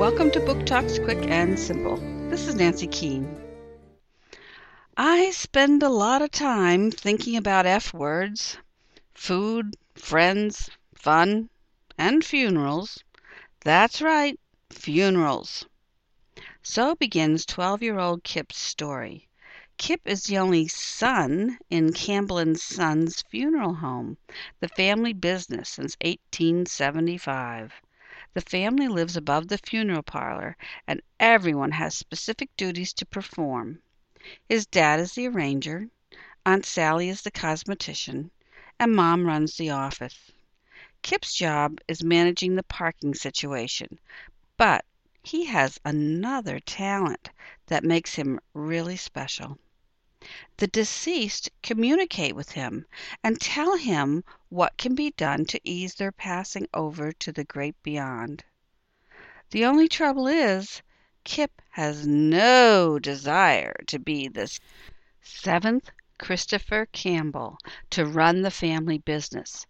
Welcome to Book Talks Quick and Simple. This is Nancy Keane. I spend a lot of time thinking about F words food, friends, fun, and funerals. That's right, funerals. So begins 12 year old Kip's story. Kip is the only son in Campbell and Sons Funeral Home, the family business since 1875. The family lives above the funeral parlor, and everyone has specific duties to perform. His dad is the arranger, Aunt Sally is the cosmetician, and Mom runs the office. Kip's job is managing the parking situation, but he has another talent that makes him really special. The deceased communicate with him and tell him what can be done to ease their passing over to the great beyond. The only trouble is, Kip has no desire to be the seventh Christopher Campbell to run the family business,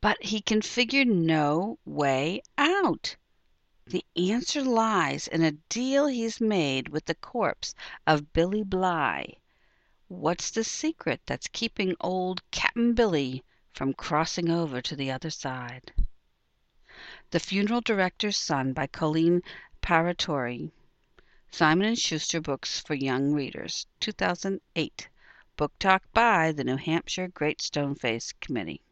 but he can figure no way out. The answer lies in a deal he's made with the corpse of Billy Bly. What's the secret that's keeping old Cap'n Billy from crossing over to the other side? The Funeral Director's Son by Coleen Paratore. Simon & Schuster Books for Young Readers, 2008. Book Talk by the New Hampshire Great Stoneface Committee.